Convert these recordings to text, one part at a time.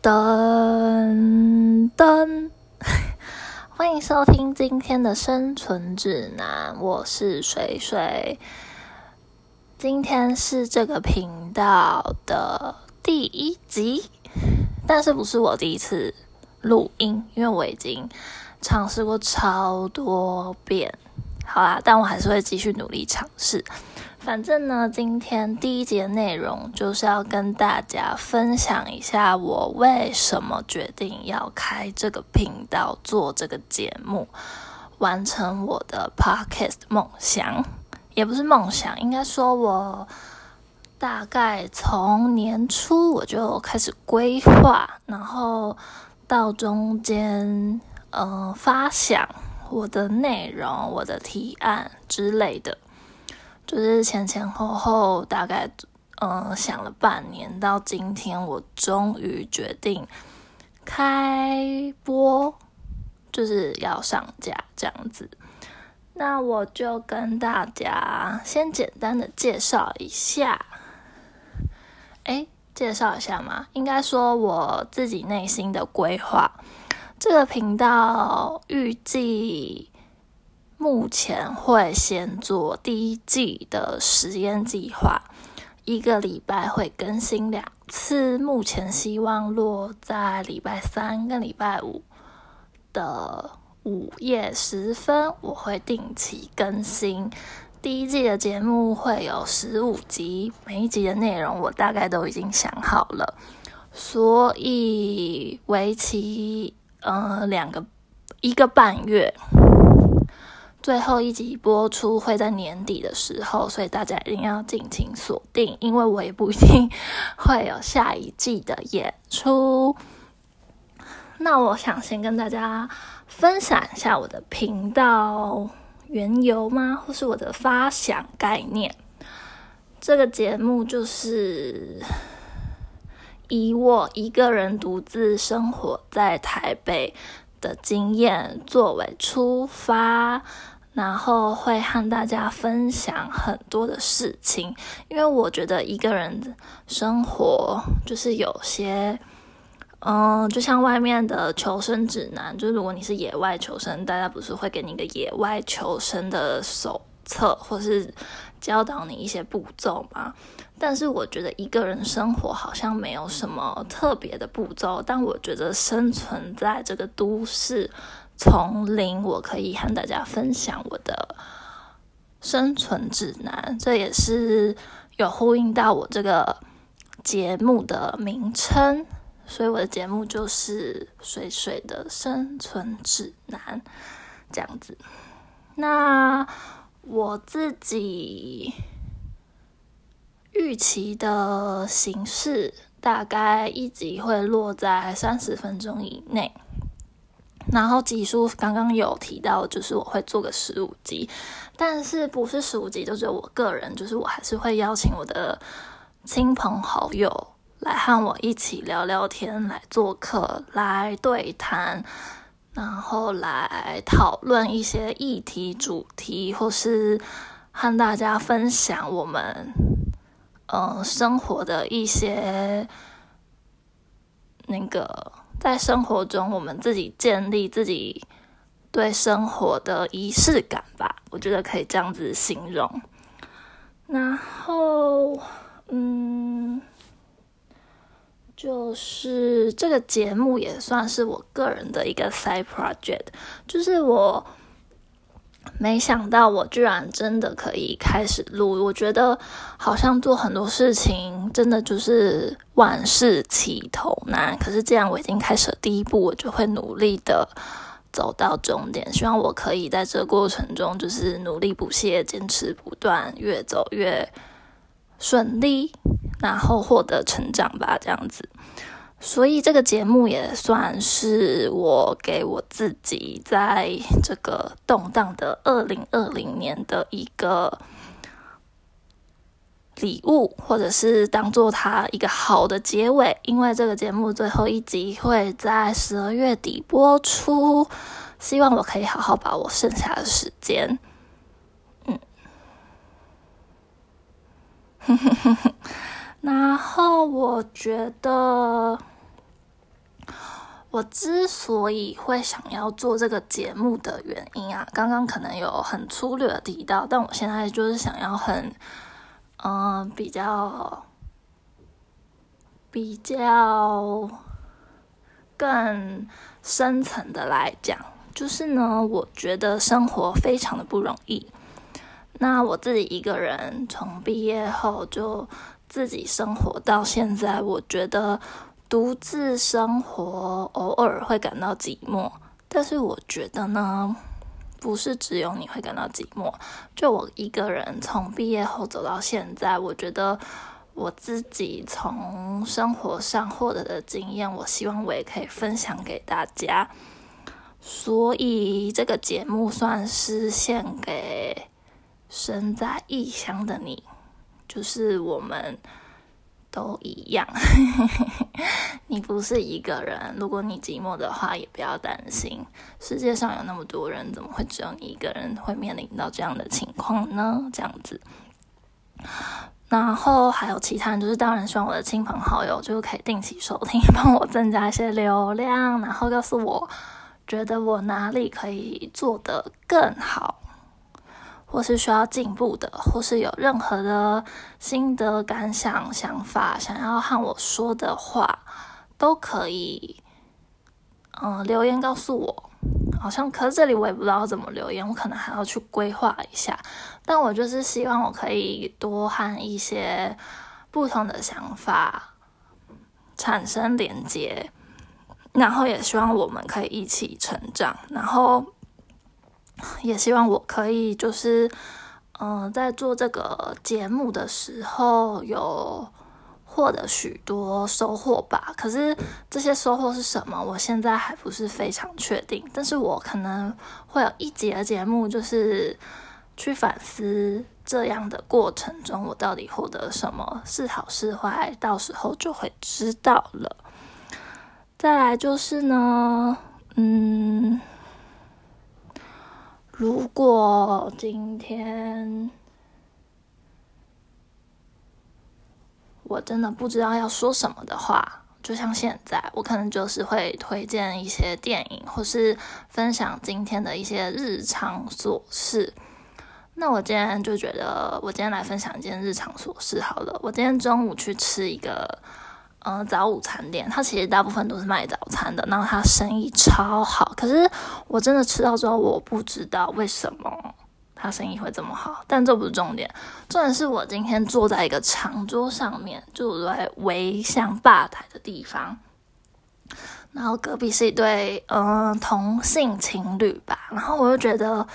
噔噔，欢迎收听今天的生存指南，我是水水。今天是这个频道的第一集，但是不是我第一次录音，因为我已经尝试过超多遍。好啦，但我还是会继续努力尝试。反正呢，今天第一节内容就是要跟大家分享一下我为什么决定要开这个频道做这个节目，完成我的 podcast 梦想，也不是梦想，应该说我大概从年初我就开始规划，然后到中间嗯发想我的内容、我的提案之类的。就是前前后后大概嗯想了半年，到今天我终于决定开播，就是要上架这样子。那我就跟大家先简单的介绍一下，哎，介绍一下嘛，应该说我自己内心的规划。这个频道预计。目前会先做第一季的实验计划，一个礼拜会更新两次。目前希望落在礼拜三跟礼拜五的午夜时分，我会定期更新。第一季的节目会有十五集，每一集的内容我大概都已经想好了，所以为期呃两个一个半月。最后一集播出会在年底的时候，所以大家一定要尽情锁定，因为我也不一定会有下一季的演出。那我想先跟大家分享一下我的频道缘由吗？或是我的发想概念？这个节目就是以我一个人独自生活在台北的经验作为出发。然后会和大家分享很多的事情，因为我觉得一个人生活就是有些，嗯，就像外面的求生指南，就是如果你是野外求生，大家不是会给你一个野外求生的手册，或是教导你一些步骤吗？但是我觉得一个人生活好像没有什么特别的步骤，但我觉得生存在这个都市。从零，我可以和大家分享我的生存指南，这也是有呼应到我这个节目的名称，所以我的节目就是“水水的生存指南”这样子。那我自己预期的形式，大概一集会落在三十分钟以内。然后集数刚刚有提到，就是我会做个十五集，但是不是十五集就只有我个人，就是我还是会邀请我的亲朋好友来和我一起聊聊天，来做客，来对谈，然后来讨论一些议题主题，或是和大家分享我们嗯生活的一些那个。在生活中，我们自己建立自己对生活的仪式感吧，我觉得可以这样子形容。然后，嗯，就是这个节目也算是我个人的一个 side project，就是我。没想到我居然真的可以开始录，我觉得好像做很多事情真的就是万事起头难。可是既然我已经开始了第一步，我就会努力的走到终点。希望我可以在这过程中就是努力不懈、坚持不断，越走越顺利，然后获得成长吧，这样子。所以这个节目也算是我给我自己在这个动荡的二零二零年的一个礼物，或者是当做它一个好的结尾。因为这个节目最后一集会在十二月底播出，希望我可以好好把握剩下的时间。嗯，然后我觉得。我之所以会想要做这个节目的原因啊，刚刚可能有很粗略的提到，但我现在就是想要很，嗯，比较比较更深层的来讲，就是呢，我觉得生活非常的不容易。那我自己一个人从毕业后就自己生活到现在，我觉得。独自生活，偶尔会感到寂寞，但是我觉得呢，不是只有你会感到寂寞。就我一个人从毕业后走到现在，我觉得我自己从生活上获得的经验，我希望我也可以分享给大家。所以这个节目算是献给身在异乡的你，就是我们。都一样，你不是一个人。如果你寂寞的话，也不要担心。世界上有那么多人，怎么会只有你一个人会面临到这样的情况呢？这样子，然后还有其他人，就是当然希望我的亲朋好友就可以定期收听，帮我增加一些流量，然后告诉我觉得我哪里可以做得更好。或是需要进步的，或是有任何的心得感想、想法，想要和我说的话，都可以，嗯，留言告诉我。好像，可是这里我也不知道怎么留言，我可能还要去规划一下。但我就是希望我可以多和一些不同的想法产生连接，然后也希望我们可以一起成长，然后。也希望我可以，就是，嗯，在做这个节目的时候有获得许多收获吧。可是这些收获是什么，我现在还不是非常确定。但是我可能会有一节节目，就是去反思这样的过程中，我到底获得什么，是好是坏，到时候就会知道了。再来就是呢，嗯。如果今天我真的不知道要说什么的话，就像现在，我可能就是会推荐一些电影，或是分享今天的一些日常琐事。那我今天就觉得，我今天来分享一件日常琐事好了。我今天中午去吃一个。嗯，早午餐店，它其实大部分都是卖早餐的，然后它生意超好。可是我真的吃到之后，我不知道为什么它生意会这么好。但这不是重点，重点是我今天坐在一个长桌上面，就在围向吧台的地方，然后隔壁是一对嗯同性情侣吧，然后我就觉得。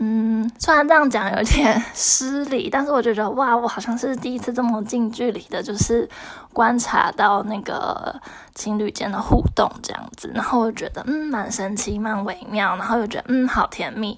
嗯，虽然这样讲有点失礼，但是我觉得哇，我好像是第一次这么近距离的，就是观察到那个情侣间的互动这样子，然后我觉得嗯，蛮神奇，蛮微妙，然后又觉得嗯，好甜蜜，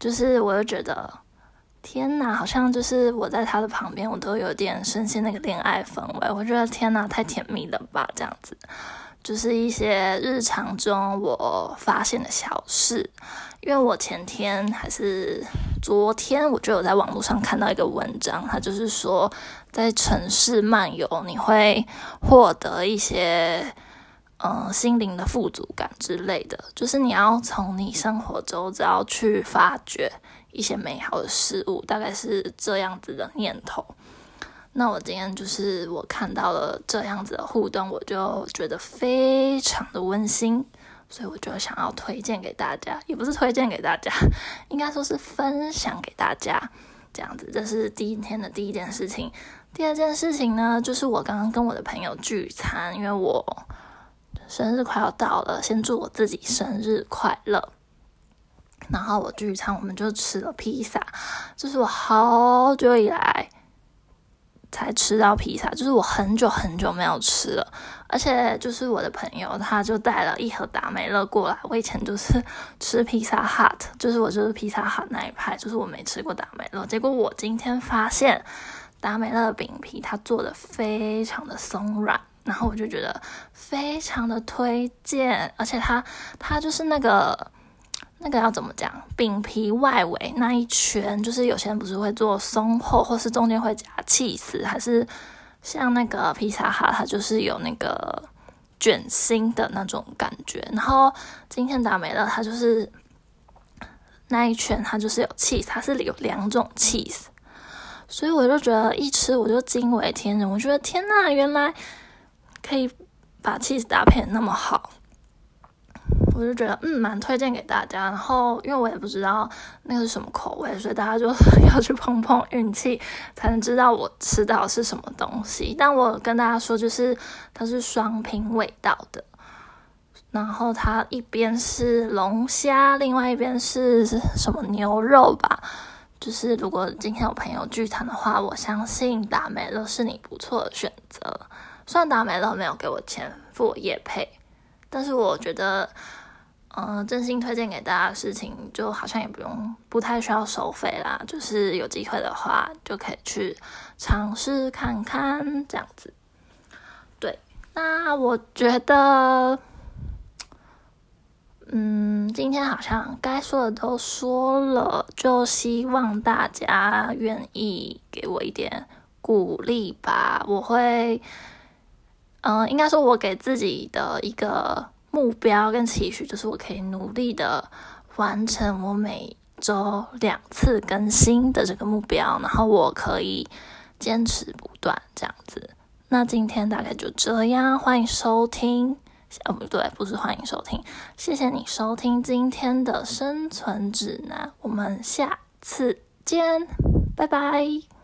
就是我又觉得天哪，好像就是我在他的旁边，我都有点深陷那个恋爱氛围，我觉得天哪，太甜蜜了吧，这样子，就是一些日常中我发现的小事。因为我前天还是昨天，我就有在网络上看到一个文章，它就是说，在城市漫游，你会获得一些嗯心灵的富足感之类的，就是你要从你生活周遭去发掘一些美好的事物，大概是这样子的念头。那我今天就是我看到了这样子的互动，我就觉得非常的温馨。所以我就想要推荐给大家，也不是推荐给大家，应该说是分享给大家，这样子。这是第一天的第一件事情。第二件事情呢，就是我刚刚跟我的朋友聚餐，因为我生日快要到了，先祝我自己生日快乐。然后我聚餐，我们就吃了披萨，这是我好久以来。才吃到披萨，就是我很久很久没有吃了，而且就是我的朋友，他就带了一盒达美乐过来。我以前就是 吃披萨 hut，就是我就是披萨 hut 那一派，就是我没吃过达美乐。结果我今天发现达美乐饼皮它做的非常的松软，然后我就觉得非常的推荐，而且它它就是那个。那个要怎么讲？饼皮外围那一圈，就是有些人不是会做松厚，或是中间会加气丝，还是像那个披萨哈，它就是有那个卷心的那种感觉。然后今天达美乐它就是那一圈，它就是有 cheese，它是有两种 cheese，所以我就觉得一吃我就惊为天人。我觉得天呐，原来可以把 cheese 搭配那么好。我就觉得嗯，蛮推荐给大家。然后因为我也不知道那个是什么口味，所以大家就 要去碰碰运气，才能知道我吃到是什么东西。但我跟大家说，就是它是双拼味道的。然后它一边是龙虾，另外一边是什么牛肉吧。就是如果今天有朋友聚餐的话，我相信达美乐是你不错的选择。虽然达美乐没有给我钱付我夜配，但是我觉得。嗯，真心推荐给大家的事情，就好像也不用不太需要收费啦。就是有机会的话，就可以去尝试看看这样子。对，那我觉得，嗯，今天好像该说的都说了，就希望大家愿意给我一点鼓励吧。我会，嗯，应该说，我给自己的一个。目标跟期许就是我可以努力的完成我每周两次更新的这个目标，然后我可以坚持不断这样子。那今天大概就这样，欢迎收听，哦不对，不是欢迎收听，谢谢你收听今天的生存指南，我们下次见，拜拜。